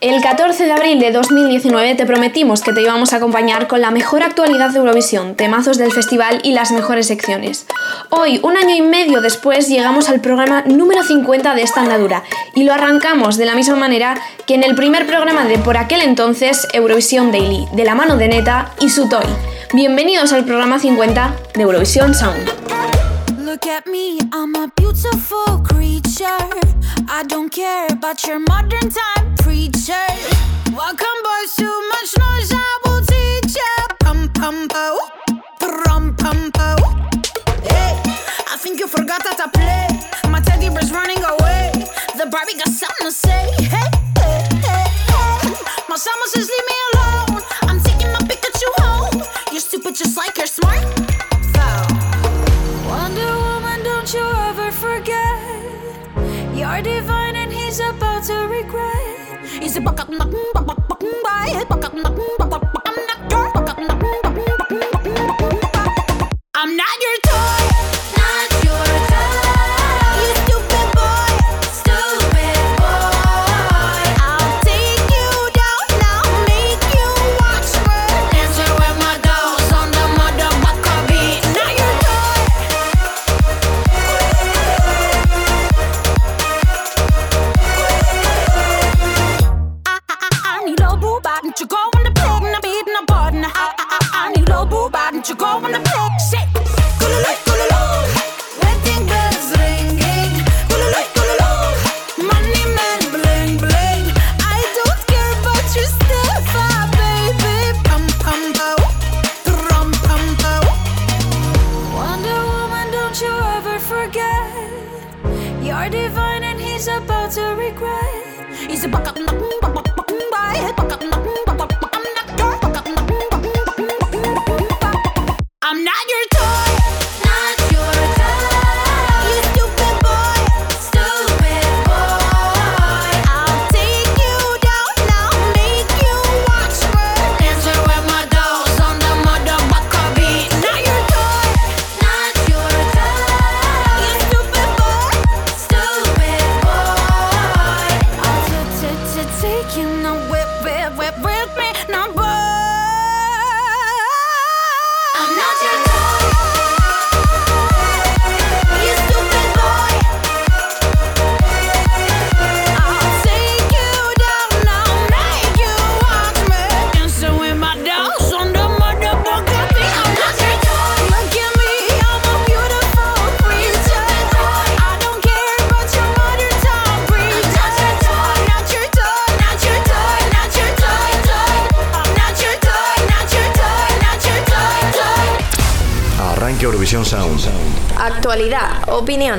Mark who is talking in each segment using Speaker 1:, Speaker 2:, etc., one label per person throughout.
Speaker 1: El 14 de abril de 2019 te prometimos que te íbamos a acompañar con la mejor actualidad de Eurovisión, temazos del festival y las mejores secciones. Hoy, un año y medio después, llegamos al programa número 50 de esta andadura y lo arrancamos de la misma manera que en el primer programa de por aquel entonces Eurovisión Daily, de la mano de Neta y su toy. Bienvenidos al programa 50 de Eurovisión Sound. Look at me, I'm a beautiful creature. I don't care about your modern time preacher. Welcome, boys, too much noise, I will teach ya. Pum pum po, pum pum po. Hey, I think you forgot how to play. My teddy bear's running away. The Barbie got something to say. Hey, hey, hey, hey. My summer says leave me alone. You're divine and he's about to regret. He's a buck up, buck buck up, buck up, buck up, are divine and he's about to regret. He's a buck up, buck, buck,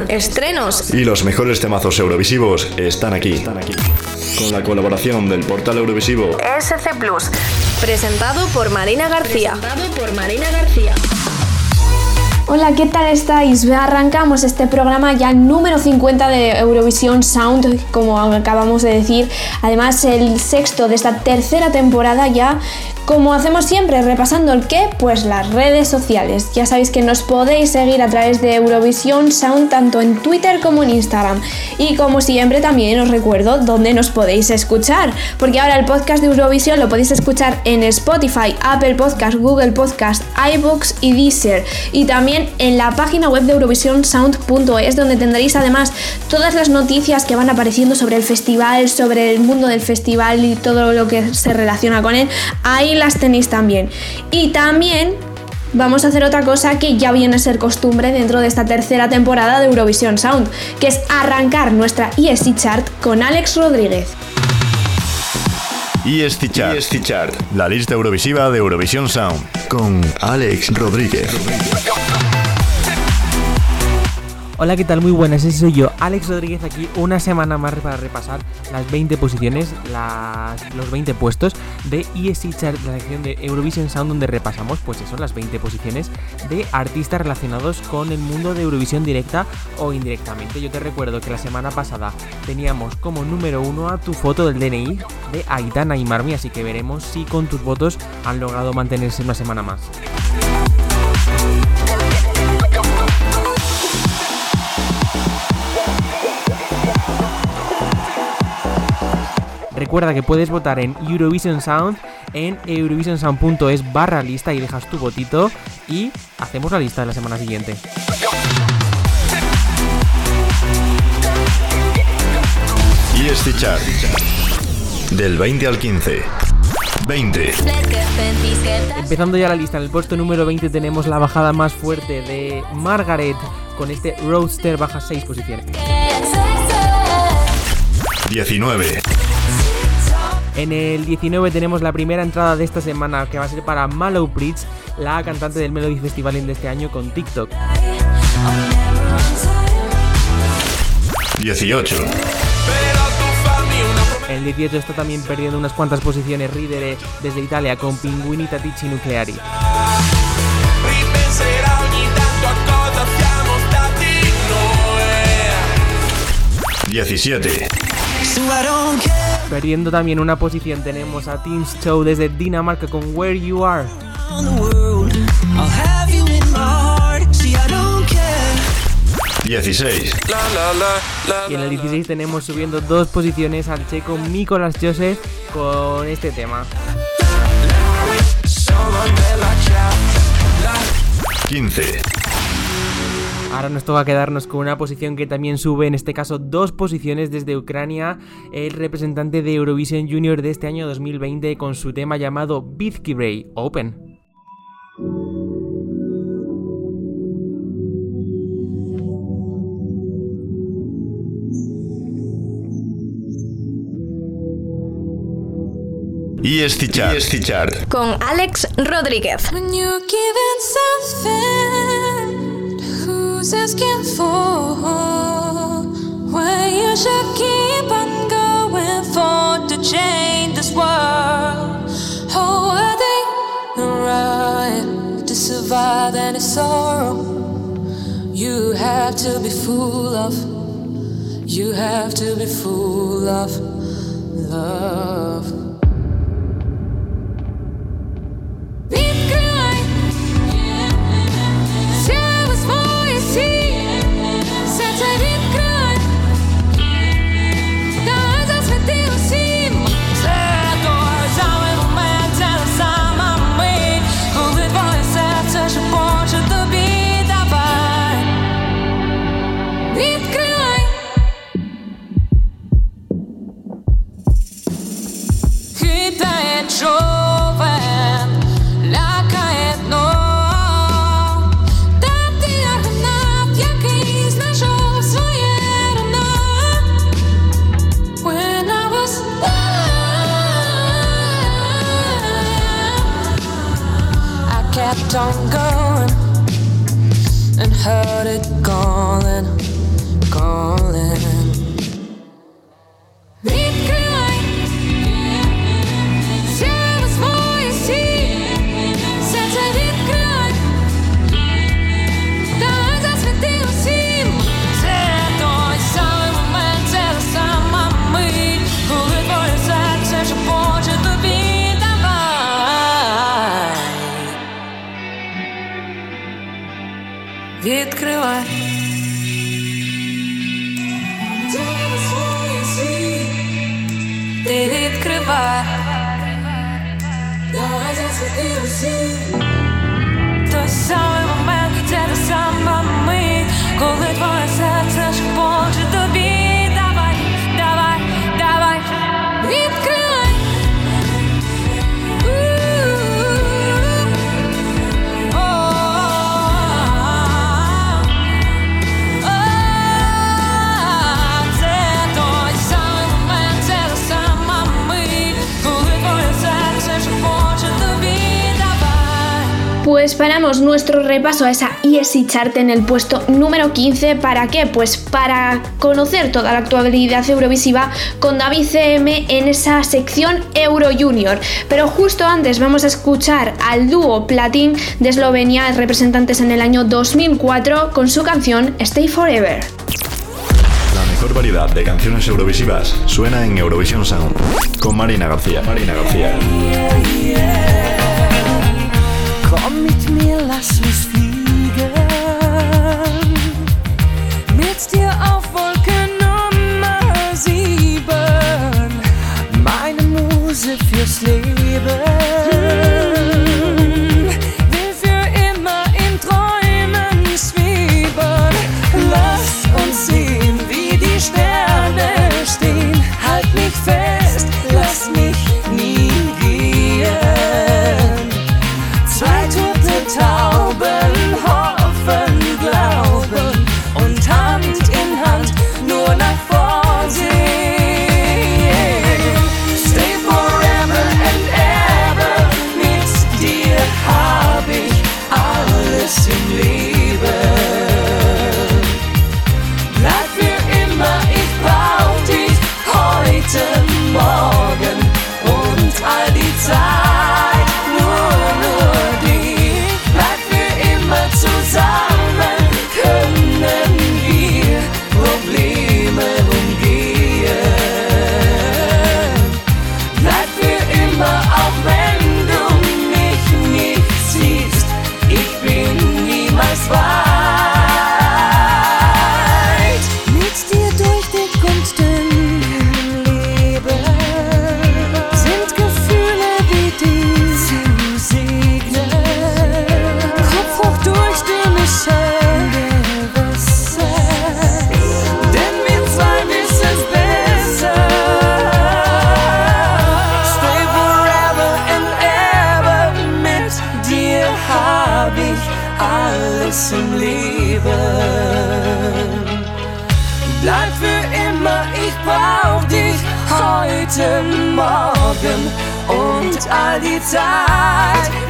Speaker 1: estrenos.
Speaker 2: Y los mejores temazos eurovisivos están aquí. Están aquí. Con la colaboración del portal Eurovisivo
Speaker 1: SC Plus. Presentado por Marina García.
Speaker 3: Presentado por Marina García.
Speaker 1: Hola, ¿qué tal estáis? Arrancamos este programa ya número 50 de Eurovisión Sound, como acabamos de decir. Además, el sexto de esta tercera temporada ya como hacemos siempre, repasando el qué, pues las redes sociales. Ya sabéis que nos podéis seguir a través de Eurovisión Sound tanto en Twitter como en Instagram. Y como siempre también os recuerdo dónde nos podéis escuchar, porque ahora el podcast de Eurovisión lo podéis escuchar en Spotify, Apple Podcast, Google Podcast, iBooks y Deezer. Y también en la página web de eurovisionsound.es donde tendréis además todas las noticias que van apareciendo sobre el festival, sobre el mundo del festival y todo lo que se relaciona con él. Ahí las tenéis también. Y también vamos a hacer otra cosa que ya viene a ser costumbre dentro de esta tercera temporada de Eurovisión Sound, que es arrancar nuestra ESC Chart con Alex Rodríguez.
Speaker 2: ESC Chart, ESC Chart, la lista eurovisiva de Eurovisión Sound, con Alex Rodríguez.
Speaker 4: Hola, ¿qué tal? Muy buenas, ese soy yo, Alex Rodríguez, aquí una semana más para repasar las 20 posiciones, los 20 puestos de ESC Chart, la sección de Eurovision Sound, donde repasamos, pues eso, las 20 posiciones de artistas relacionados con el mundo de Eurovisión directa o indirectamente. Yo te recuerdo que la semana pasada teníamos como número uno a tu foto del DNI de Aitana y Marmi, así que veremos si con tus votos han logrado mantenerse una semana más. Recuerda que puedes votar en Eurovision Sound en eurovisionsound.es barra lista y dejas tu votito y hacemos la lista de la semana siguiente.
Speaker 5: Y este chart del 20 al 15. 20.
Speaker 4: Empezando ya la lista, en el puesto número 20 tenemos la bajada más fuerte de Margaret con este Roadster baja 6 posiciones.
Speaker 5: 19.
Speaker 4: En el 19 tenemos la primera entrada de esta semana que va a ser para Mallow Bridge, la cantante del Melody Festival de este año con TikTok.
Speaker 5: 18.
Speaker 4: En el 18 está también perdiendo unas cuantas posiciones Ridere desde Italia con Pinguini Tatici Nucleari.
Speaker 5: 17.
Speaker 4: Perdiendo también una posición tenemos a Teams Show desde Dinamarca con Where You Are.
Speaker 5: 16.
Speaker 4: Y en el 16 tenemos subiendo dos posiciones al checo Nicolas Joseph con este tema.
Speaker 5: 15.
Speaker 4: Ahora nos toca quedarnos con una posición que también sube, en este caso dos posiciones desde Ucrania, el representante de Eurovision Junior de este año 2020 con su tema llamado Bray Open.
Speaker 5: Y Chart.
Speaker 6: Con Alex Rodríguez. Who's asking for? Where you should keep on going for to change this world. Oh, are they right to survive any sorrow? You have to be full of, you have to be full of love.
Speaker 7: Nuestro repaso a esa ESI Chart en el puesto número 15. ¿Para qué? Pues para conocer toda la actualidad eurovisiva con David CM en esa sección Euro Junior. Pero justo antes vamos a escuchar al dúo Platin de Eslovenia, representantes en el año 2004, con su canción Stay Forever.
Speaker 5: La mejor variedad de canciones eurovisivas suena en Eurovision Sound con Marina García. Marina García.
Speaker 6: sleep. tight.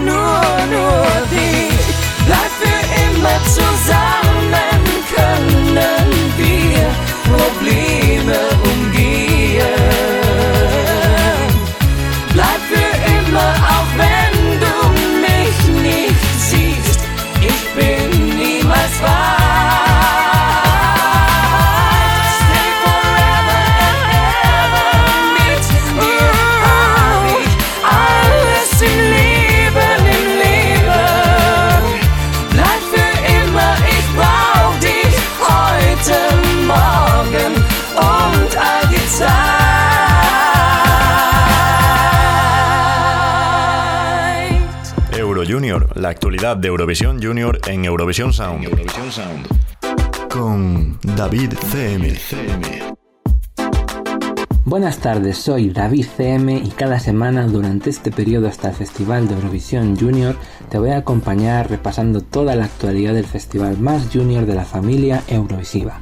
Speaker 6: La actualidad de Eurovisión Junior en Eurovisión Sound. Con David CM.
Speaker 8: Buenas tardes, soy David CM y cada semana durante este periodo hasta el Festival de Eurovisión Junior te voy a acompañar repasando toda la actualidad del festival más junior de la familia Eurovisiva.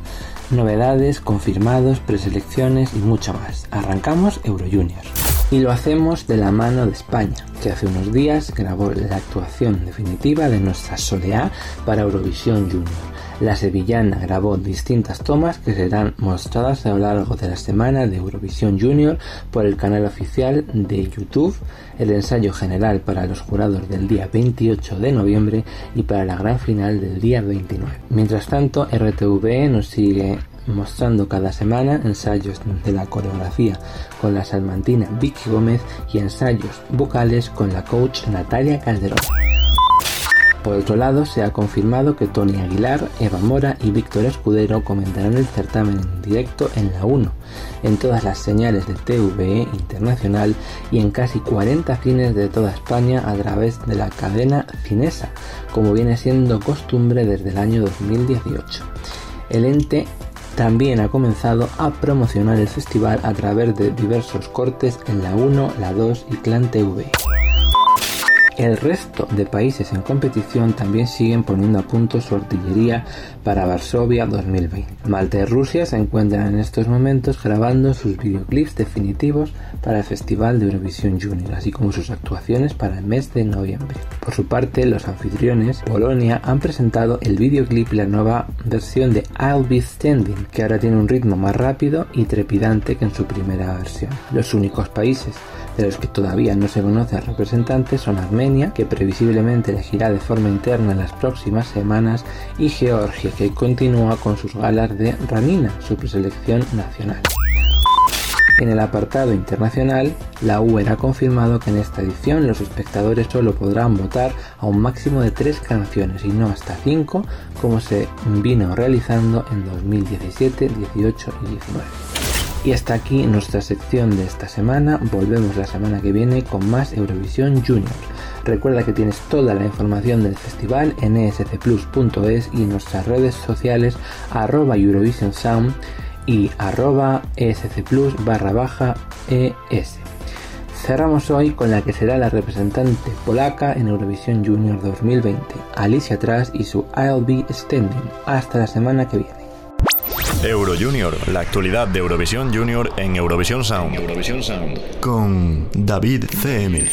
Speaker 8: Novedades, confirmados, preselecciones y mucho más. Arrancamos Euro Junior. Y lo hacemos de la mano de España, que hace unos días grabó la actuación definitiva de nuestra Soleá para Eurovisión Junior. La sevillana grabó distintas tomas que serán mostradas a lo largo de la semana de Eurovisión Junior por el canal oficial de YouTube, el ensayo general para los jurados del día 28 de noviembre y para la gran final del día 29. Mientras tanto, RTVE nos sigue mostrando cada semana ensayos de la coreografía con la salmantina Vicky Gómez y ensayos vocales con la coach Natalia Calderón. Por otro lado, se ha confirmado que Tony Aguilar, Eva Mora y Víctor Escudero comentarán el certamen en directo en la 1, en todas las señales de TVE internacional y en casi 40 cines de toda España a través de la cadena Cinesa, como viene siendo costumbre desde el año 2018. El ente también ha comenzado a promocionar el festival a través de diversos cortes en la 1, la 2 y Clan TV. El resto de países en competición también siguen poniendo a punto su artillería para Varsovia 2020. Malta y Rusia se encuentran en estos momentos grabando sus videoclips definitivos para el Festival de Eurovisión Junior, así como sus actuaciones para el mes de noviembre. Por su parte, los anfitriones, Polonia, han presentado el videoclip la nueva versión de I'll Be Standing, que ahora tiene un ritmo más rápido y trepidante que en su primera versión. Los únicos países de los que todavía no se conoce al representante son Armenia, que previsiblemente elegirá de forma interna en las próximas semanas, y Georgia, que continúa con sus galas de Ranina, su preselección nacional. En el apartado internacional, la UER ha confirmado que en esta edición los espectadores solo podrán votar a un máximo de tres canciones y no hasta cinco, como se vino realizando en 2017, 18 y 19. Y hasta aquí nuestra sección de esta semana. Volvemos la semana que viene con más Eurovisión Junior. Recuerda que tienes toda la información del festival en escplus.es y en nuestras redes sociales arroba Eurovision Sound y arroba escplus barra baja es. Cerramos hoy con la que será la representante polaca en Eurovisión Junior 2020, Alicia Tras y su I'll Be Standing. Hasta la semana que viene.
Speaker 5: Euro Junior, la actualidad de Eurovisión Junior en Eurovisión Sound. Eurovisión Sound. Con David CM.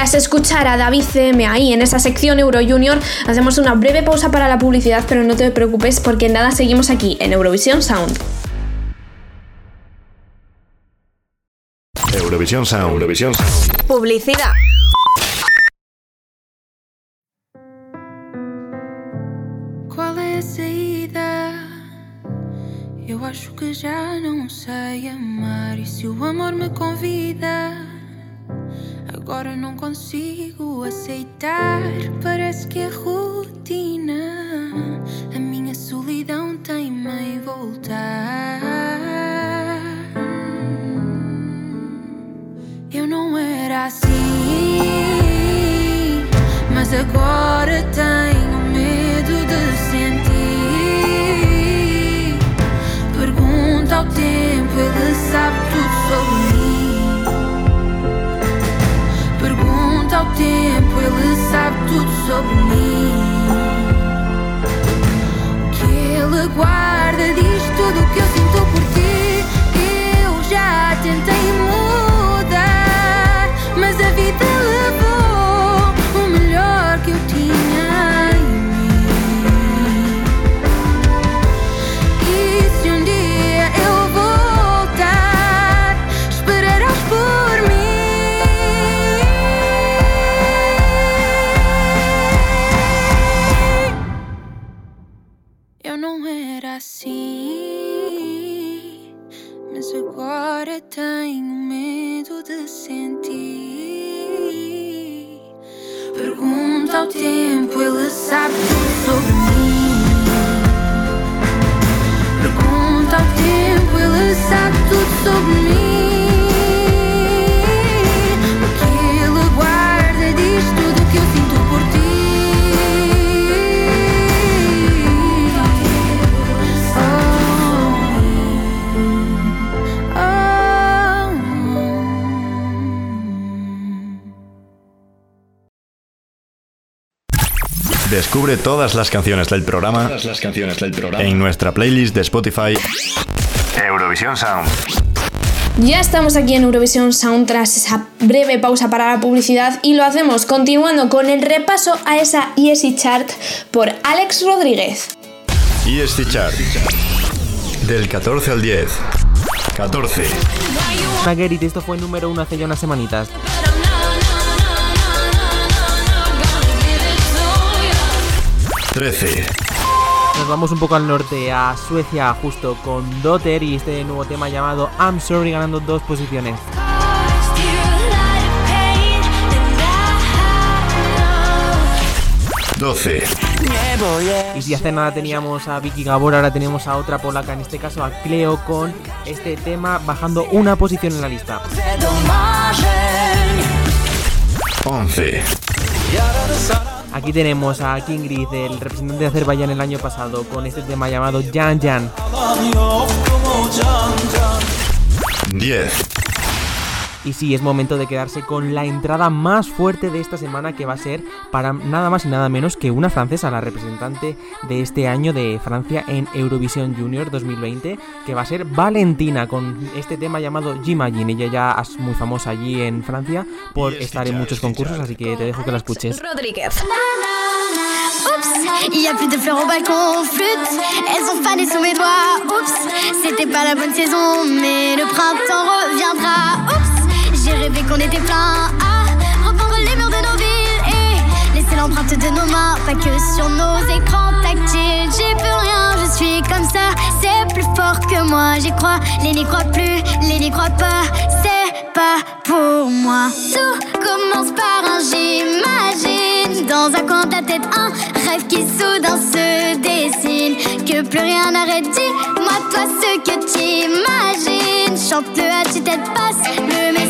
Speaker 7: Tras escuchar a David CM ahí en esa sección Euro Junior, hacemos una breve pausa para la publicidad, pero no te preocupes porque nada, seguimos aquí en Eurovisión Sound.
Speaker 5: Eurovisión Sound. Eurovisión Sound.
Speaker 9: Publicidad.
Speaker 10: Qual é a saída? Eu acho que já não sei amar. E se o amor me convida, agora não consigo aceitar. Parece que é rotina. A minha solidão tem-me em voltar. Eu não era assim, mas agora tenho tempo, ele sabe tudo sobre mim. O que ele guarda diz tudo o que eu sinto
Speaker 6: por ti. Eu já tentei muito.
Speaker 5: Descubre todas las canciones del programa,
Speaker 11: Todas las canciones del programa.
Speaker 5: en nuestra playlist de Spotify Eurovisión Sound.
Speaker 7: Ya estamos aquí en Eurovisión Sound tras esa breve pausa para la publicidad y lo hacemos continuando con el repaso a esa ESI Chart por Alex Rodríguez.
Speaker 5: ESC Chart. Del 14 al 10. 14.
Speaker 4: Nagerit, esto fue número uno hace ya unas semanitas.
Speaker 5: 13.
Speaker 4: Nos vamos un poco al norte, a Suecia, justo con Dotter y este nuevo tema llamado I'm Sorry ganando dos posiciones.
Speaker 5: 12.
Speaker 4: Y si hace nada teníamos a Vicky Gabor, ahora tenemos a otra polaca, en este caso a Cleo, con este tema bajando una posición en la lista.
Speaker 5: 11.
Speaker 4: Aquí tenemos a Kingrid, el representante de Azerbaiyán el año pasado, con este tema llamado Jan Jan.
Speaker 5: 10.
Speaker 4: Y sí, es momento de quedarse con la entrada más fuerte de esta semana que va a ser para nada más y nada menos que una francesa, la representante de este año de Francia en Eurovisión Junior 2020, que va a ser Valentina con este tema llamado J'imagine. Ella ya es muy famosa allí en Francia por estar en muchos concursos, así que te dejo que la escuches.
Speaker 12: Rodriguez. Oups, il y a plus de fleurs au balcon, flûte, elles ont fané sous mes doigts. Oups, c'était pas la bonne saison, mais le printemps reviendra. Oups, qu'on était plein à reprendre les murs de nos villes et laisser l'empreinte de nos mains, pas que sur nos écrans tactiles. J'ai plus rien, je suis comme ça, c'est plus fort que moi. J'y crois, les n'y croient plus, les n'y croient pas, c'est pas pour moi. Tout commence par un j'imagine dans un coin de la tête un rêve qui soudain se dessine que plus rien n'arrête dis-moi toi ce que t'imagines chante-le à tu tête passe le message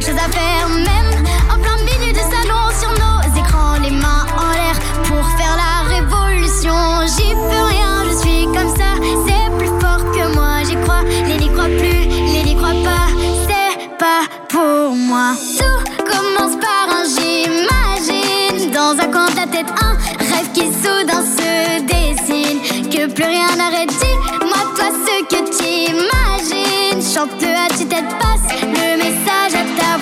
Speaker 12: quelque chose à faire, même en plein milieu du salon sur nos écrans, les mains en l'air pour faire la révolution. J'y peux rien, je suis comme ça, c'est plus fort que moi. J'y crois, les n'y croient plus, les n'y croient pas, c'est pas pour moi. Tout commence par un j'imagine dans un coin de la tête un rêve qui soudain se dessine que plus rien n'arrête dis-moi toi ce que t'imagines chante-le à tu tête passe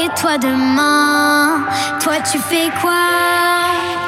Speaker 12: Et toi demain, toi tu fais quoi?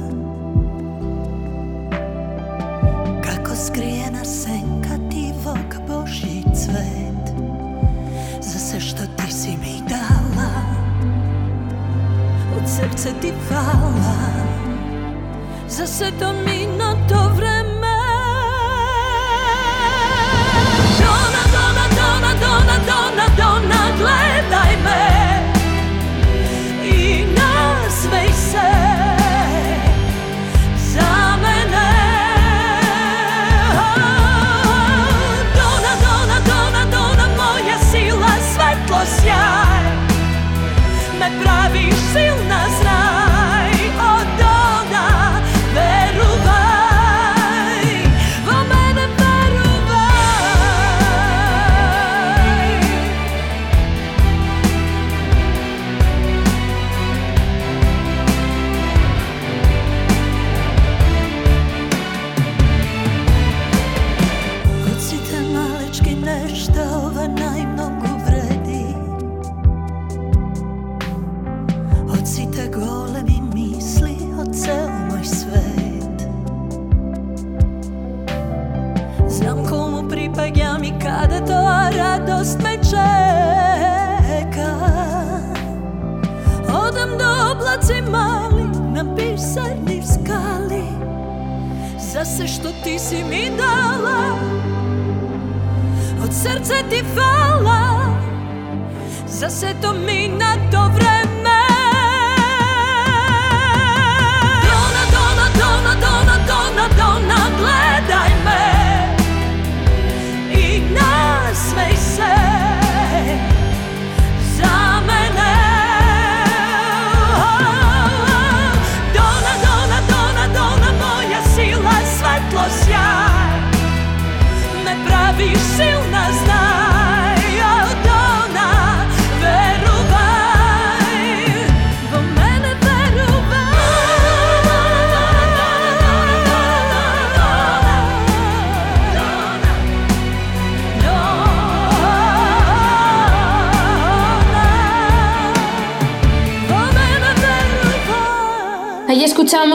Speaker 6: Od srca ti hvala. Za sve to minuto vreme. Dona, dona, dona, dona, dona, dona Gledaj me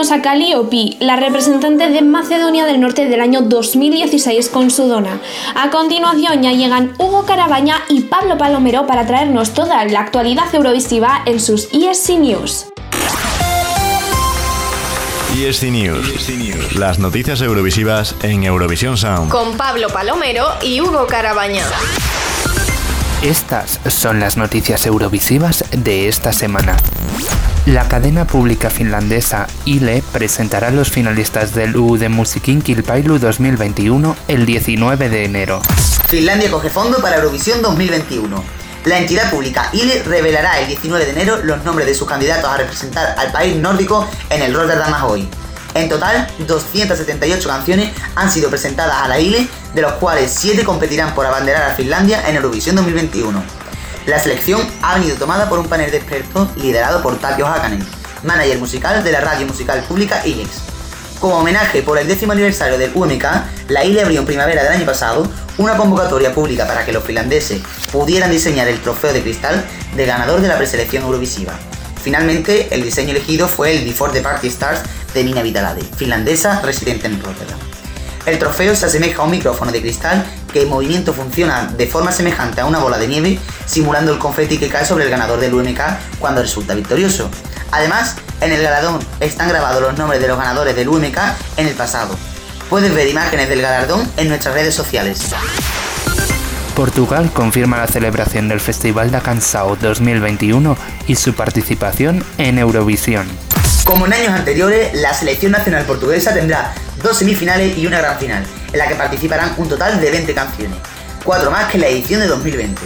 Speaker 7: escuchábamos a Calliope, la representante de Macedonia del Norte del año 2016 con su dona. A continuación ya llegan Hugo Carabaña y Pablo Palomero para traernos toda la actualidad eurovisiva en sus ESC News.
Speaker 2: ESC News. Las noticias eurovisivas en Eurovisión Sound.
Speaker 3: Con Pablo Palomero y Hugo Carabaña.
Speaker 13: Estas son las noticias eurovisivas de esta semana. La cadena pública finlandesa ILE presentará los finalistas del UD Musikin Kilpailu 2021 el 19 de enero.
Speaker 14: Finlandia coge fondo para Eurovisión 2021. La entidad pública ILE revelará el 19 de enero los nombres de sus candidatos a representar al país nórdico en el Rotterdam Ahoy. En total, 278 canciones han sido presentadas a la ILE, de los cuales 7 competirán por abanderar a Finlandia en Eurovisión 2021. La selección ha venido tomada por un panel de expertos liderado por Tapio Hakanen, manager musical de la radio musical pública ILEX. Como homenaje por el décimo aniversario del UMK, la ILE abrió en primavera del año pasado una convocatoria pública para que los finlandeses pudieran diseñar el trofeo de cristal de ganador de la preselección eurovisiva. Finalmente, el diseño elegido fue el Before the Party Stars de Nina Vitalade, finlandesa residente en Rotterdam. El trofeo se asemeja a un micrófono de cristal que en movimiento funciona de forma semejante a una bola de nieve, simulando el confeti que cae sobre el ganador del UMK cuando resulta victorioso. Además, en el galardón están grabados los nombres de los ganadores del UMK en el pasado. Puedes ver imágenes del galardón en nuestras redes sociales.
Speaker 13: Portugal confirma la celebración del Festival da Canção 2021 y su participación en Eurovisión.
Speaker 14: Como en años anteriores, la selección nacional portuguesa tendrá dos semifinales y una gran final, en la que participarán un total de 20 canciones, cuatro más que en la edición de 2020.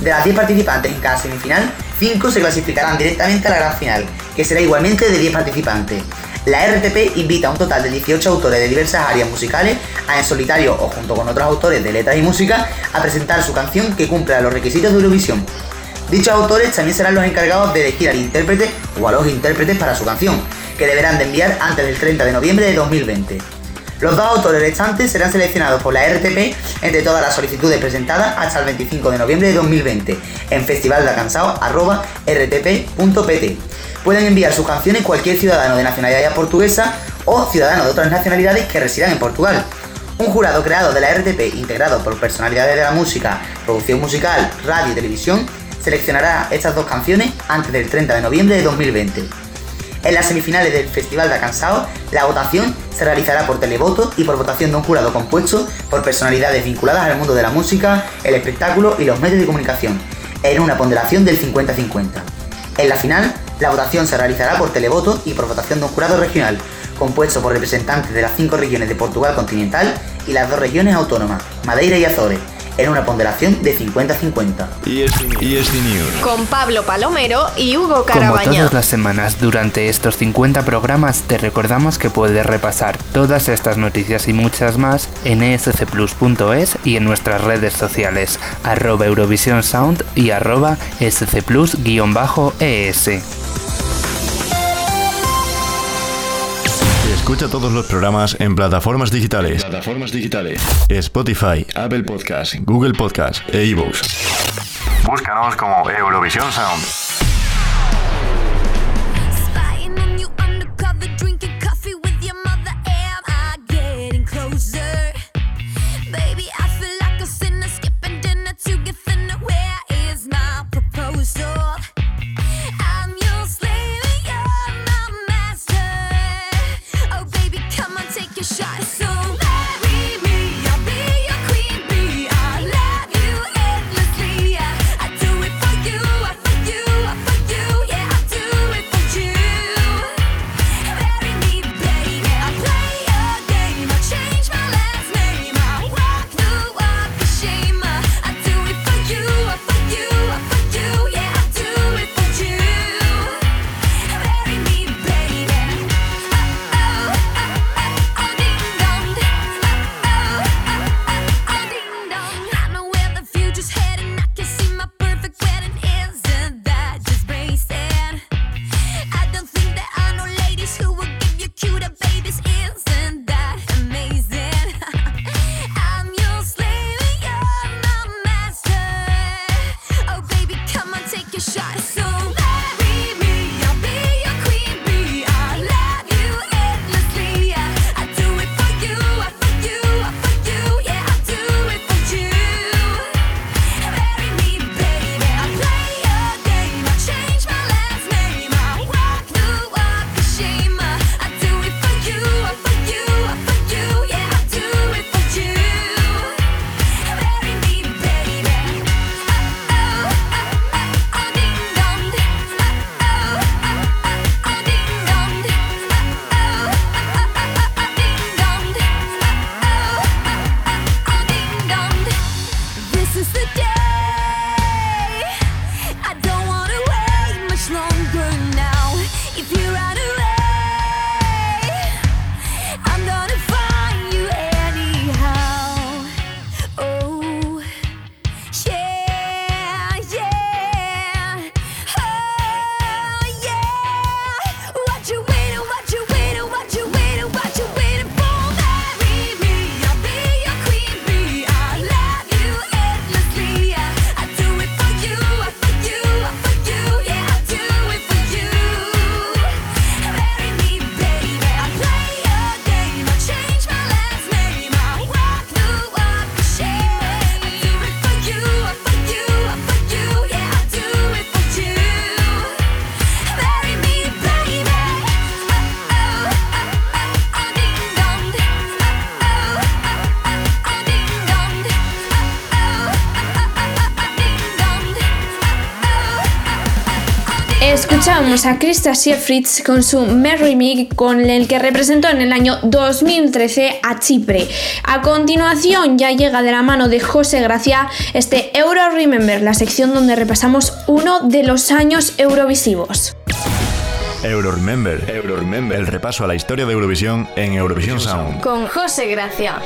Speaker 14: De las 10 participantes en cada semifinal, 5 se clasificarán directamente a la gran final, que será igualmente de 10 participantes. La RTP invita a un total de 18 autores de diversas áreas musicales a en solitario o junto con otros autores de letras y música a presentar su canción que cumpla los requisitos de Eurovisión. Dichos autores también serán los encargados de elegir al intérprete o a los intérpretes para su canción, que deberán de enviar antes del 30 de noviembre de 2020. Los dos autores restantes serán seleccionados por la RTP entre todas las solicitudes presentadas hasta el 25 de noviembre de 2020 en festivaldecansao.rtp.pt. Pueden enviar sus canciones cualquier ciudadano de nacionalidad portuguesa o ciudadano de otras nacionalidades que residan en Portugal. Un jurado creado de la RTP integrado por personalidades de la música, producción musical, radio y televisión seleccionará estas dos canciones antes del 30 de noviembre de 2020. En las semifinales del Festival de Cansao, la votación se realizará por televoto y por votación de un jurado compuesto por personalidades vinculadas al mundo de la música, el espectáculo y los medios de comunicación, en una ponderación del 50-50. En la final, la votación se realizará por televoto y por votación de un jurado regional, compuesto por representantes de las cinco regiones de Portugal continental y las dos regiones autónomas, Madeira y Azores, en una ponderación de 50-50.
Speaker 6: ESC News.
Speaker 3: Con Pablo Palomero y Hugo
Speaker 13: Como
Speaker 3: Carabaña.
Speaker 13: todas las semanas durante estos 50 programas, te recordamos que puedes repasar todas estas noticias y muchas más en escplus.es y en nuestras redes sociales, arroba Eurovisión Sound y arroba scplus-es.
Speaker 6: Escucha todos los programas en plataformas digitales. Plataformas digitales. Spotify, Apple Podcast, Google Podcast e iVoox. Búscanos como Eurovisión Sound.
Speaker 7: A Krista Siefritz con su Marry Me, con el que representó en el año 2013 a Chipre. A continuación ya llega de la mano de José Gracia este Euro Remember, la sección donde repasamos uno de los años eurovisivos.
Speaker 5: Euro Remember, Euro Remember, el repaso a la historia de Eurovisión en Eurovisión Sound.
Speaker 11: Con José Gracia.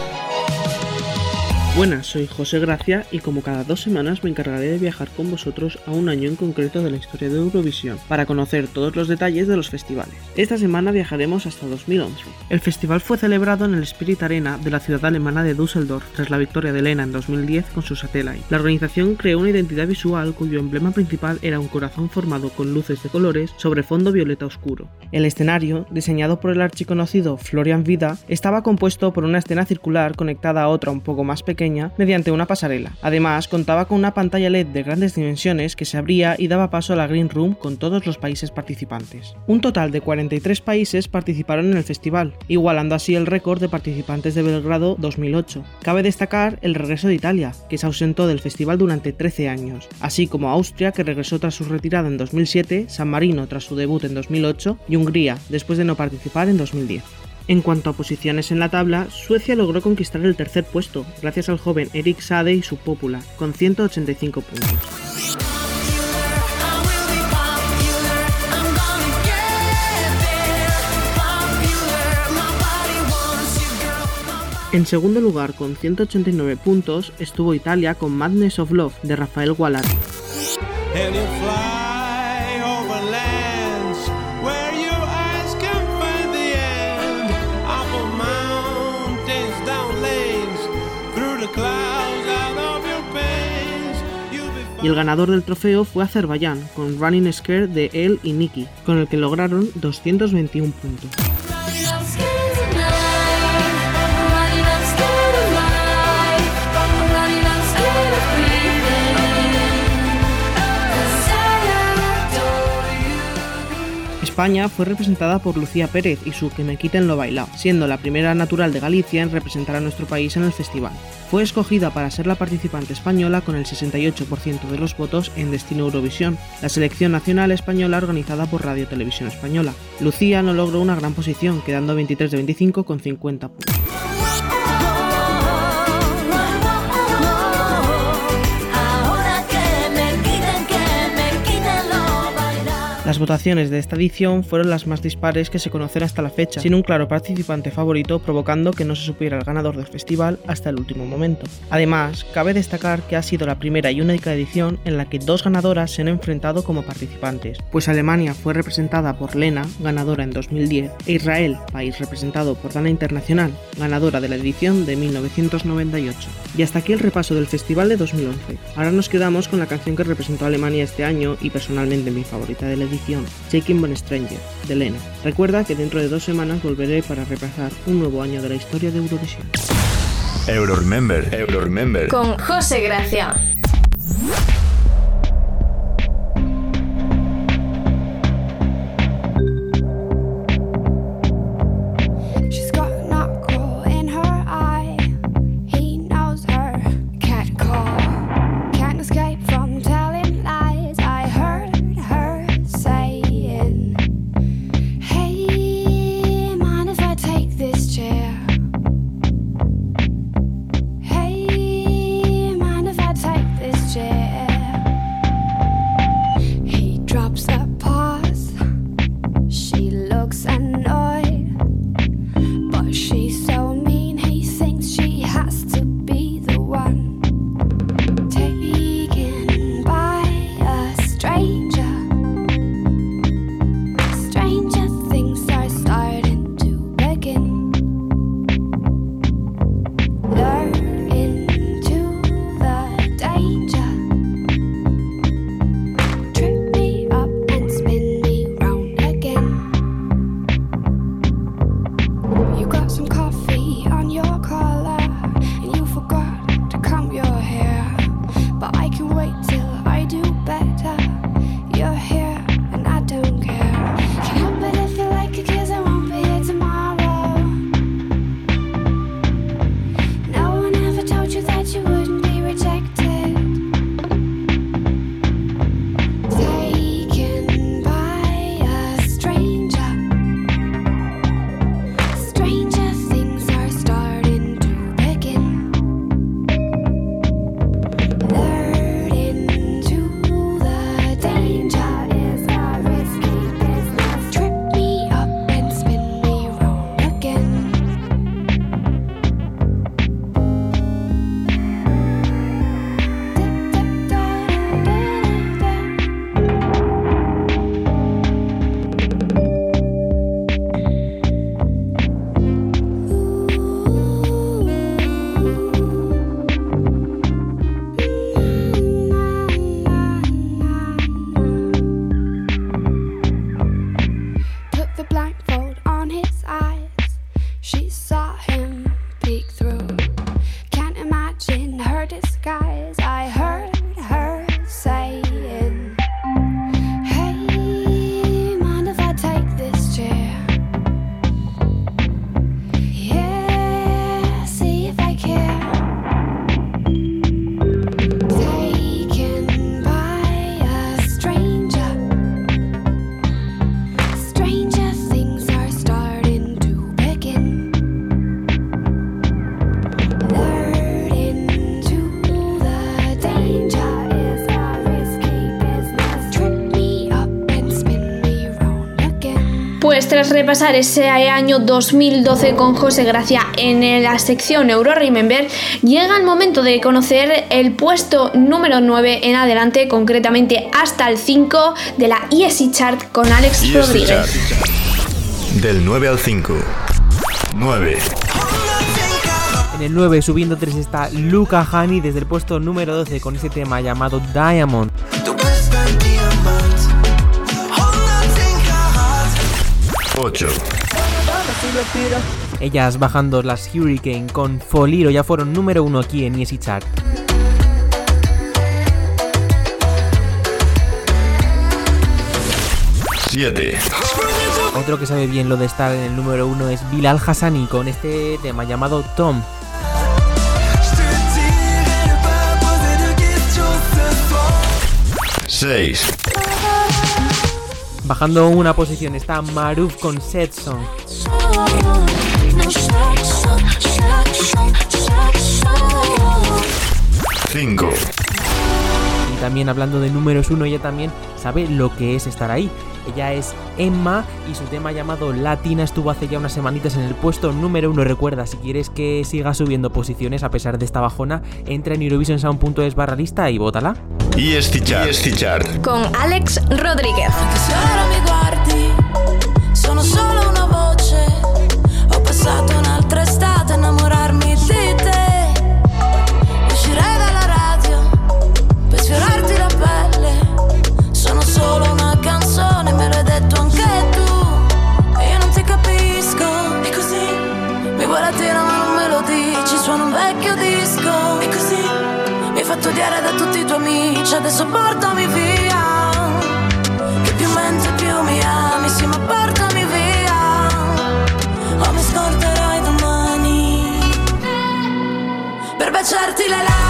Speaker 15: Buenas, soy José Gracia y como cada dos semanas me encargaré de viajar con vosotros a un año en concreto de la historia de Eurovisión para conocer todos los detalles de los festivales. Esta semana viajaremos hasta 2011. El festival fue celebrado en el Spirit Arena de la ciudad alemana de Düsseldorf tras la victoria de Lena en 2010 con su Satellite. La organización creó una identidad visual cuyo emblema principal era un corazón formado con luces de colores sobre fondo violeta oscuro. El escenario, diseñado por el archiconocido Florian Vida, estaba compuesto por una escena circular conectada a otra un poco más pequeña mediante una pasarela. Además, contaba con una pantalla LED de grandes dimensiones que se abría y daba paso a la Green Room con todos los países participantes. Un total de 43 países participaron en el festival, igualando así el récord de participantes de Belgrado 2008. Cabe destacar el regreso de Italia, que se ausentó del festival durante 13 años, así como Austria, que regresó tras su retirada en 2007, San Marino tras su debut en 2008 y Hungría, después de no participar en 2010. En cuanto a posiciones en la tabla, Suecia logró conquistar el tercer puesto, gracias al joven Erik Sade y su Popula, con 185 puntos. En segundo lugar, con 189 puntos, estuvo Italia con Madness of Love de Rafael Gualati. Y el ganador del trofeo fue Azerbaiyán, con Running Scare de él y Nikki, con el que lograron 221 puntos. España fue representada por Lucía Pérez y su Que me quiten lo bailado, siendo la primera natural de Galicia en representar a nuestro país en el festival. Fue escogida para ser la participante española con el 68% de los votos en Destino Eurovisión, la selección nacional española organizada por Radio Televisión Española. Lucía no logró una gran posición, quedando 23 de 25 con 50 puntos. Las votaciones de esta edición fueron las más dispares que se conocen hasta la fecha, sin un claro participante favorito provocando que no se supiera el ganador del festival hasta el último momento. Además, cabe destacar que ha sido la primera y única edición en la que dos ganadoras se han enfrentado como participantes, pues Alemania fue representada por Lena, ganadora en 2010, e Israel, país representado por Dana Internacional, ganadora de la edición de 1998. Y hasta aquí el repaso del festival de 2011. Ahora nos quedamos con la canción que representó a Alemania este año y personalmente mi favorita de la edición, Shaking Von Stranger, de Lena. Recuerda que dentro de dos semanas volveré para repasar un nuevo año de la historia de Eurovisión.
Speaker 5: Euro Remember, Euro Remember.
Speaker 11: Con José Gracia.
Speaker 7: Pues tras repasar ese año 2012 con José Gracia en la sección Euro Remember, llega el momento de conocer el puesto número 9 en adelante, concretamente hasta el 5 de la ESI Chart con Alex
Speaker 5: ESC
Speaker 7: Rodríguez.
Speaker 5: Chart. Del 9 al 5. 9.
Speaker 4: En el 9, subiendo 3, está Luca Hani desde el puesto número 12 con ese tema llamado Diamond.
Speaker 5: 8.
Speaker 4: Ellas bajando las Hurricane con Foliro ya fueron número 1 aquí en Easy Chart.
Speaker 5: 7.
Speaker 4: Otro que sabe bien lo de estar en el número 1 es Bilal Hassani con este tema llamado Tom.
Speaker 5: 6.
Speaker 4: Bajando una posición está Maruf con Set Song.
Speaker 5: 5.
Speaker 4: Y también hablando de números 1, ella también sabe lo que es estar ahí. Ella es Emma y su tema llamado Latina estuvo hace ya unas semanitas en el puesto número 1. Recuerda, si quieres que siga subiendo posiciones a pesar de esta bajona, entra en eurovisionsound.es barra lista y
Speaker 5: Chart. ESC Chart.
Speaker 11: Con Alex Rodríguez.
Speaker 6: Odiare da tutti i tuoi amici. Adesso portami via. Che più mentre più mi ami, sì ma portami via O mi scorderai domani Per baciarti le labbra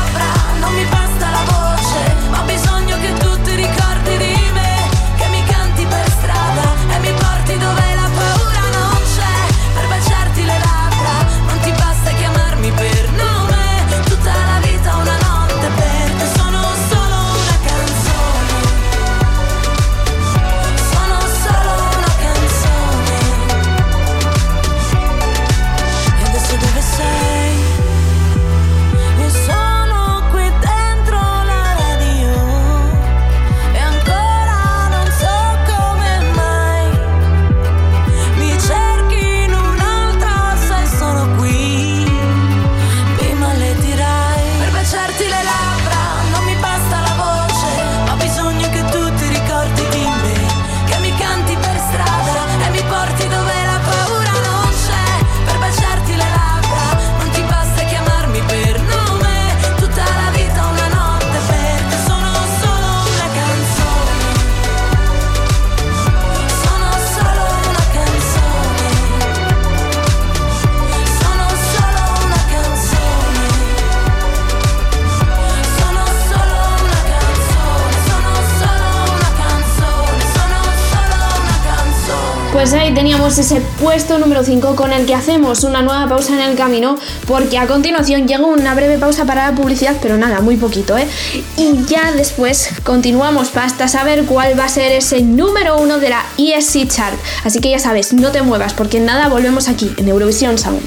Speaker 7: ese puesto número 5 con el que hacemos una nueva pausa en el camino porque a continuación llega una breve pausa para la publicidad, pero nada, muy poquito, ¿eh? Y ya después continuamos hasta saber cuál va a ser ese número 1 de la ESC Chart. Así que ya sabes, no te muevas porque en nada volvemos aquí en Eurovisión Sound.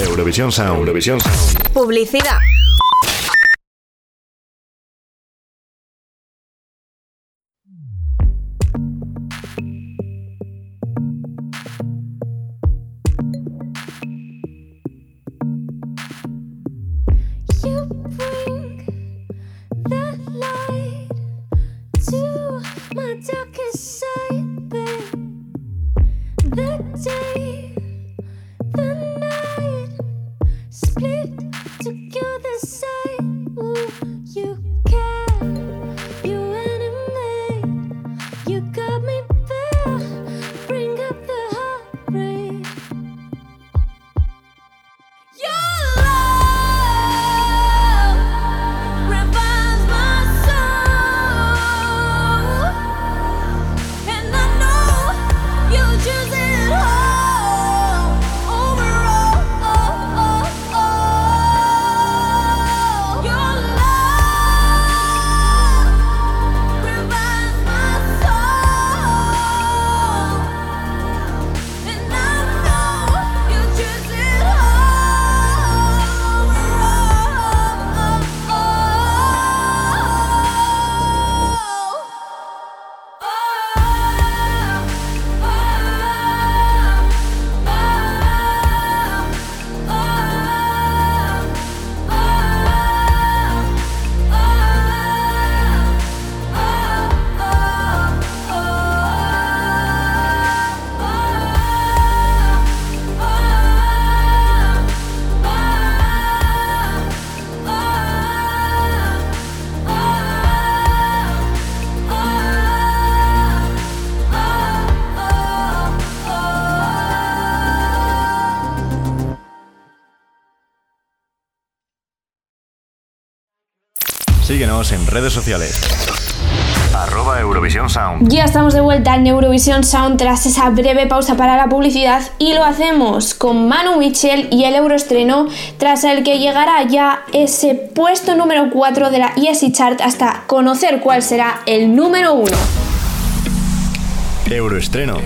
Speaker 5: Eurovisión Sound. Eurovisión Sound.
Speaker 11: Publicidad.
Speaker 5: Síguenos en redes sociales. Arroba Eurovisión Sound.
Speaker 7: Ya estamos de vuelta en Eurovisión Sound tras esa breve pausa para la publicidad y lo hacemos con Manu Mitchell y el Euroestreno tras el que llegará ya ese puesto número 4 de la ESC Chart hasta conocer cuál será el número 1.
Speaker 5: Euroestreno.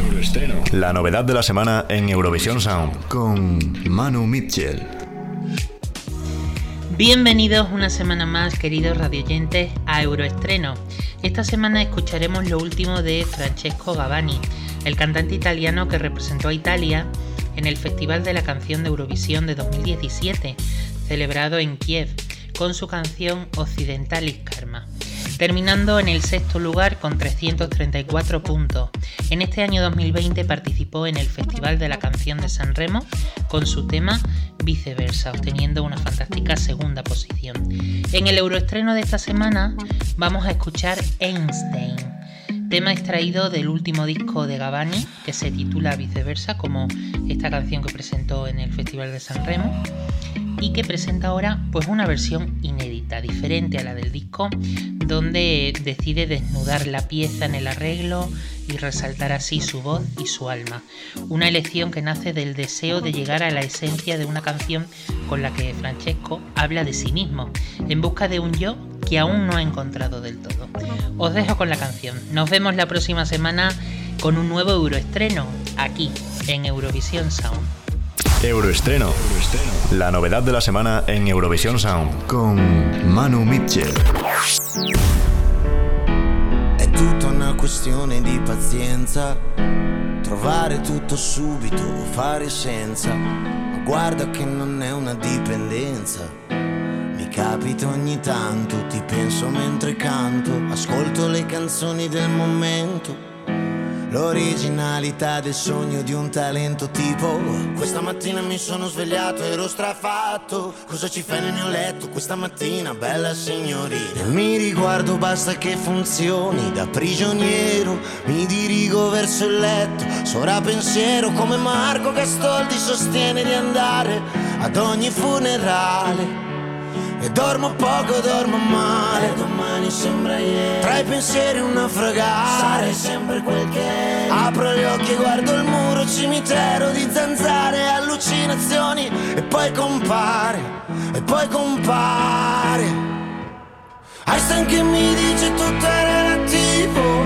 Speaker 5: La novedad de la semana en Eurovisión Sound con Manu Mitchell.
Speaker 16: Bienvenidos una semana más, queridos radioyentes, a Euroestreno. Esta semana escucharemos lo último de Francesco Gavani, el cantante italiano que representó a Italia en el Festival de la Canción de Eurovisión de 2017, celebrado en Kiev, con su canción Occidentalis Karma terminando en el sexto lugar con 334 puntos. En este año 2020 participó en el Festival de la Canción de San Remo con su tema Viceversa, obteniendo una fantástica segunda posición. En el euroestreno de esta semana vamos a escuchar Einstein tema extraído del último disco de Gavani que se titula Viceversa, como esta canción que presentó en el Festival de San Remo y que presenta ahora pues una versión inédita, diferente a la del disco, donde decide desnudar la pieza en el arreglo y resaltar así su voz y su alma. Una elección que nace del deseo de llegar a la esencia de una canción con la que Francesco habla de sí mismo, en busca de un yo que aún no ha encontrado del todo. Os dejo con la canción. Nos vemos la próxima semana con un nuevo euroestreno aquí en Eurovisión Sound.
Speaker 5: Euroestreno. La novedad de la semana en Eurovisión Sound con Manu Mitchell.
Speaker 17: È tutta una questione di pazienza. Trovare tutto subito o fare senza. Ma guarda che non è una dipendenza. Capita ogni tanto, ti penso mentre canto. Ascolto le canzoni del momento. L'originalità del sogno di un talento tipo Questa mattina mi sono svegliato, ero strafatto Cosa ci fai nel mio letto questa mattina, bella signorina? Mi riguardo, basta che funzioni Da prigioniero mi dirigo verso il letto Sora pensiero come Marco Gastoldi sostiene di andare Ad ogni funerale e dormo poco, dormo male. Domani sembra ieri. Tra i pensieri un naufragare Sarei sempre quel che Apro gli occhi e guardo il muro Cimitero di zanzare Allucinazioni. E poi compare E poi compare. Einstein che mi dice tutto è relativo.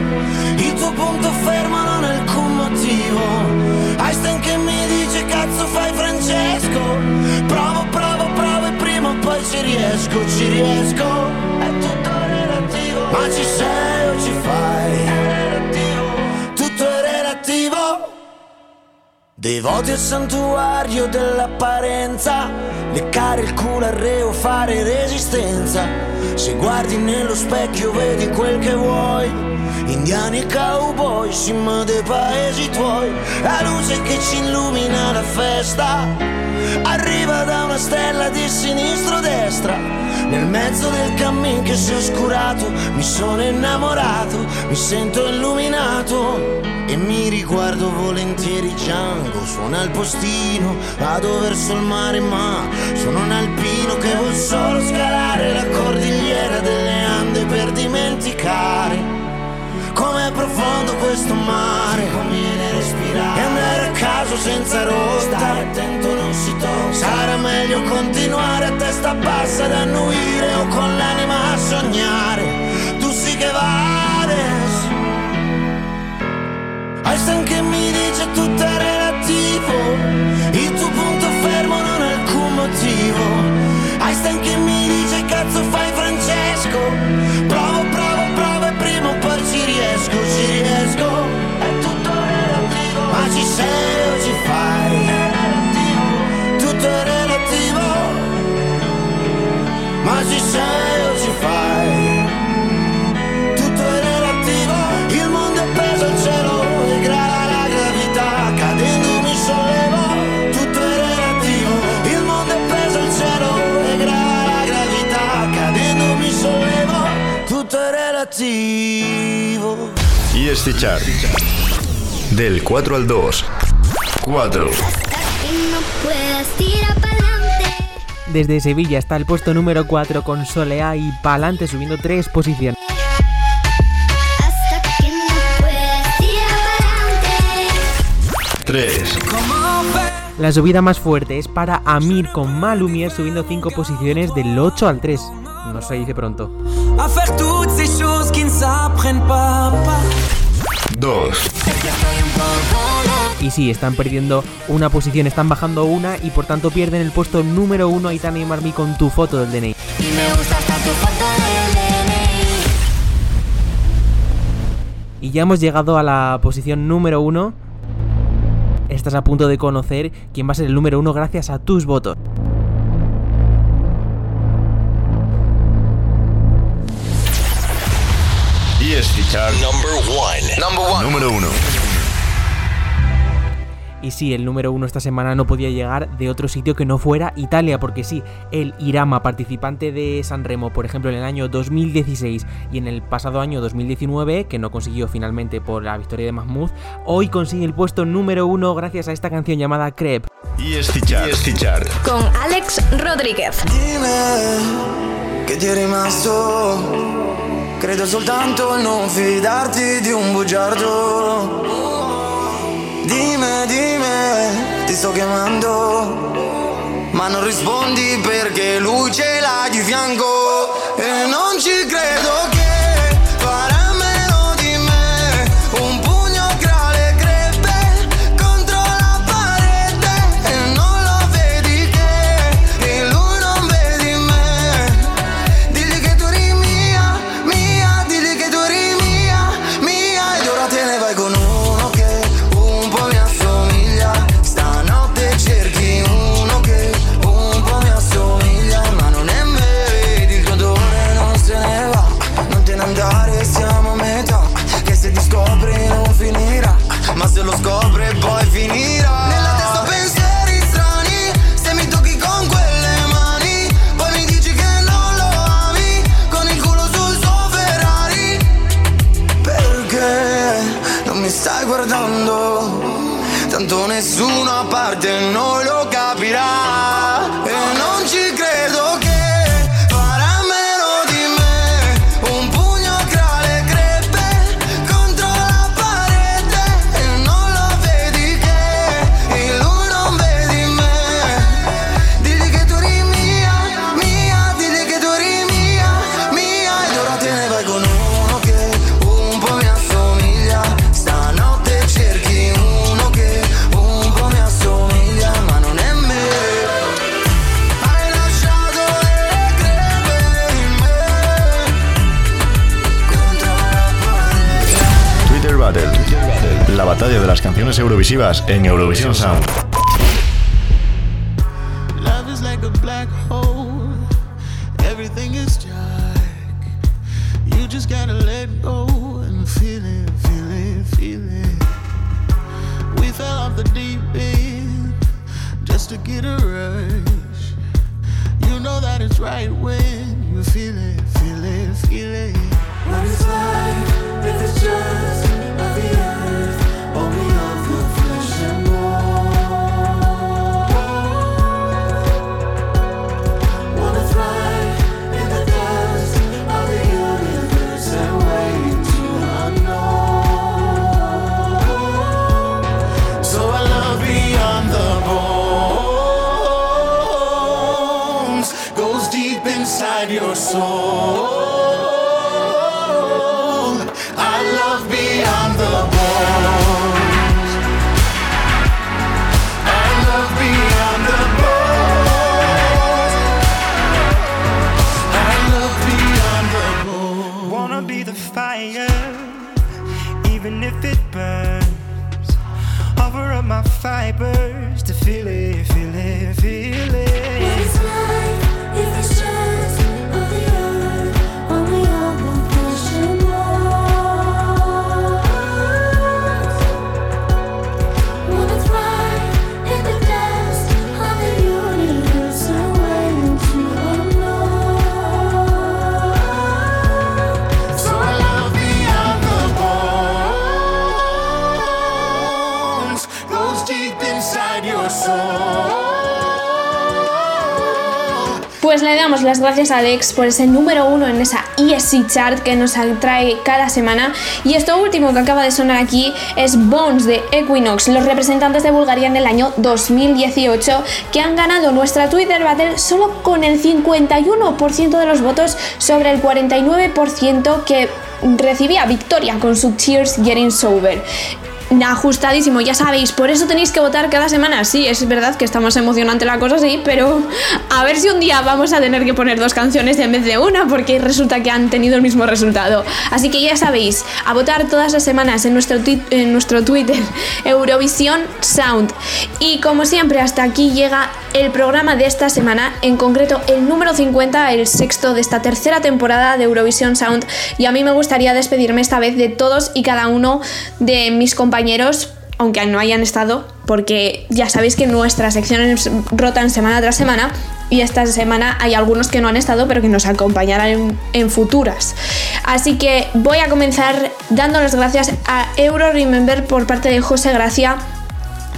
Speaker 17: Il tuo punto fermo non è alcun motivo. Einstein che mi dice cazzo fai Francesco. Provo, provo, poi ci riesco, ci riesco. È tutto relativo. Ma ci sei o ci fai? È relativo. Tutto è relativo. Devoti al santuario dell'apparenza. Leccare il culo al reo, fare resistenza. Se guardi nello specchio vedi quel che vuoi. Indiani e cowboy, cima dei paesi tuoi. La luce che ci illumina la festa Arriva da una stella di sinistro-destra Nel mezzo del cammin che si è oscurato Mi sono innamorato, mi sento illuminato. E mi riguardo volentieri Django Suona il postino, vado verso il mare ma Sono un alpino che vuol solo scalare La cordigliera delle Ande per dimenticare Com'è profondo questo mare. Conviene respirare E andare a caso senza rotta. Stare attento non si tocca. Sarà meglio continuare a testa bassa ad annuire O con l'anima a sognare. Tu sì che vales Einstein che mi dice tutto è relativo. Il tuo punto fermo non ha alcun motivo. Einstein che mi dice cazzo fai Francesco. Provo, provo, provo e prima o poi ci riesco, ci riesco ci sei o ci fai. Tutto è relativo Ma ci sei o ci fai. Tutto è relativo Il mondo è peso al cielo e grava la gravità. Cadendo mi sollevo Tutto è relativo Il mondo è peso al cielo e grava la gravità. Cadendo mi sollevo Tutto è relativo.
Speaker 5: ESC Chart. Del 4 al 2. 4.
Speaker 4: Desde Sevilla está el puesto número 4 con Soleá y Palante subiendo 3 posiciones.
Speaker 18: 3.
Speaker 4: La subida más fuerte es para Amir con Malumier subiendo 5 posiciones del 8 al 3. No se dice pronto.
Speaker 18: 2.
Speaker 4: Y sí, están perdiendo una posición, están bajando una y por tanto pierden el puesto número 1 Aitana y Marmi con tu foto del DNI.
Speaker 12: Y me gusta hasta tu foto del DNI.
Speaker 4: Y ya hemos llegado a la posición número 1. Estás a punto de conocer quién va a ser el número 1 gracias a tus votos.
Speaker 19: Number one. Number one.
Speaker 18: número 1.
Speaker 4: Y sí, el número 1 esta semana no podía llegar de otro sitio que no fuera Italia, porque sí, el Irama, participante de San Remo, por ejemplo, en el año 2016 y en el pasado año 2019, que no consiguió finalmente por la victoria de Mahmoud, hoy consigue el puesto número 1 gracias a esta canción llamada Crepe.
Speaker 18: ESC Chart. ESC Chart.
Speaker 9: Con Alex Rodríguez.
Speaker 17: Che ti è rimasto. Credo soltanto non fidarti di un bugiardo. Dimmi, dimmi, ti sto chiamando. Ma non rispondi perché lui ce l'ha di fianco. E non ci credo che guardando Tanto nessuno a parte noi lo capirà
Speaker 18: eurovisivas en Eurovisión Sound.
Speaker 7: feeling. Las gracias a Alex por ese número uno en esa ESC chart que nos trae cada semana. Y esto último que acaba de sonar aquí es Bones de Equinox, los representantes de Bulgaria en el año 2018, que han ganado nuestra Twitter Battle solo con el 51% de los votos sobre el 49% que recibía Victoria con su Tears Getting Sober ajustadísimo, ya sabéis, por eso tenéis que votar cada semana. Sí, es verdad que está más emocionante la cosa, sí, pero a ver si un día vamos a tener que poner dos canciones en vez de una, porque resulta que han tenido el mismo resultado. Así que ya sabéis, a votar todas las semanas en nuestro, en nuestro Twitter, Eurovisión Sound. Y como siempre, hasta aquí llega el programa de esta semana, en concreto el número 50, el sexto de esta tercera temporada de Eurovisión Sound. Y a mí me gustaría despedirme esta vez de todos y cada uno de mis compañeros aunque no hayan estado, porque ya sabéis que nuestras secciones rotan semana tras semana y esta semana hay algunos que no han estado, pero que nos acompañarán en, futuras. Así que voy a comenzar dando las gracias a Euro Remember por parte de José Gracia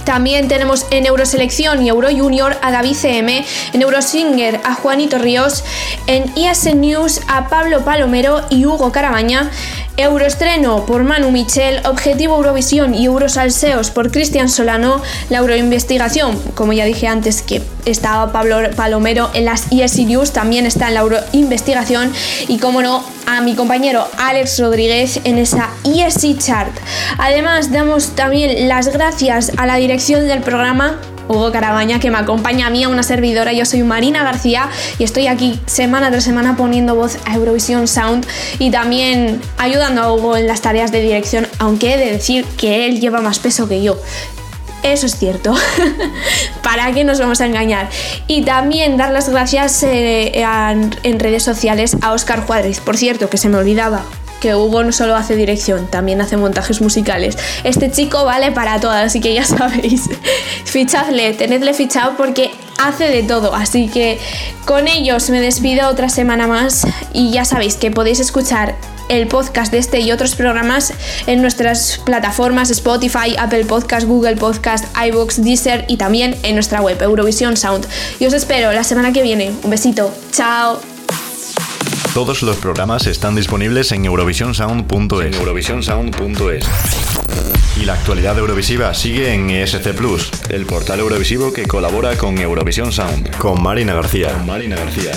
Speaker 7: también tenemos en Euroselección y Euro Junior a David CM, en Eurosinger a Juanito Ríos, en ESN News a Pablo Palomero y Hugo Carabaña, Euroestreno por Manu Michel, Objetivo Eurovisión y Eurosalseos por Cristian Solano, la Euroinvestigación, como ya dije antes que estaba Pablo Palomero en las ESC News, también está en la Euroinvestigación y como no, a mi compañero Alex Rodríguez en esa ESC Chart. Además, damos también las gracias a la dirección del programa Hugo Carabaña, que me acompaña a mí, a una servidora. Yo soy Marina García y estoy aquí semana tras semana poniendo voz a Eurovisión Sound y también ayudando a Hugo en las tareas de dirección, aunque he de decir que él lleva más peso que yo. Eso es cierto. ¿Para qué nos vamos a engañar? Y también dar las gracias eh, en redes sociales a Oscar Juárez. Por cierto, que se me olvidaba que Hugo no solo hace dirección, también hace montajes musicales. Este chico vale para todas, así que ya sabéis. Fichadle, tenedle fichado porque hace de todo. Así que con ellos me despido otra semana más y ya sabéis que podéis escuchar el podcast de este y otros programas en nuestras plataformas Spotify, Apple Podcast, Google Podcast, iBooks, Deezer y también en nuestra web Eurovisión Sound. Y os espero la semana que viene. Un besito. Chao.
Speaker 5: Todos los programas están disponibles en eurovisionsound.es. eurovisionsound.es. Y la actualidad eurovisiva sigue en ESC Plus, el portal eurovisivo que colabora con Eurovisión Sound. Con Marina García. Con Marina García.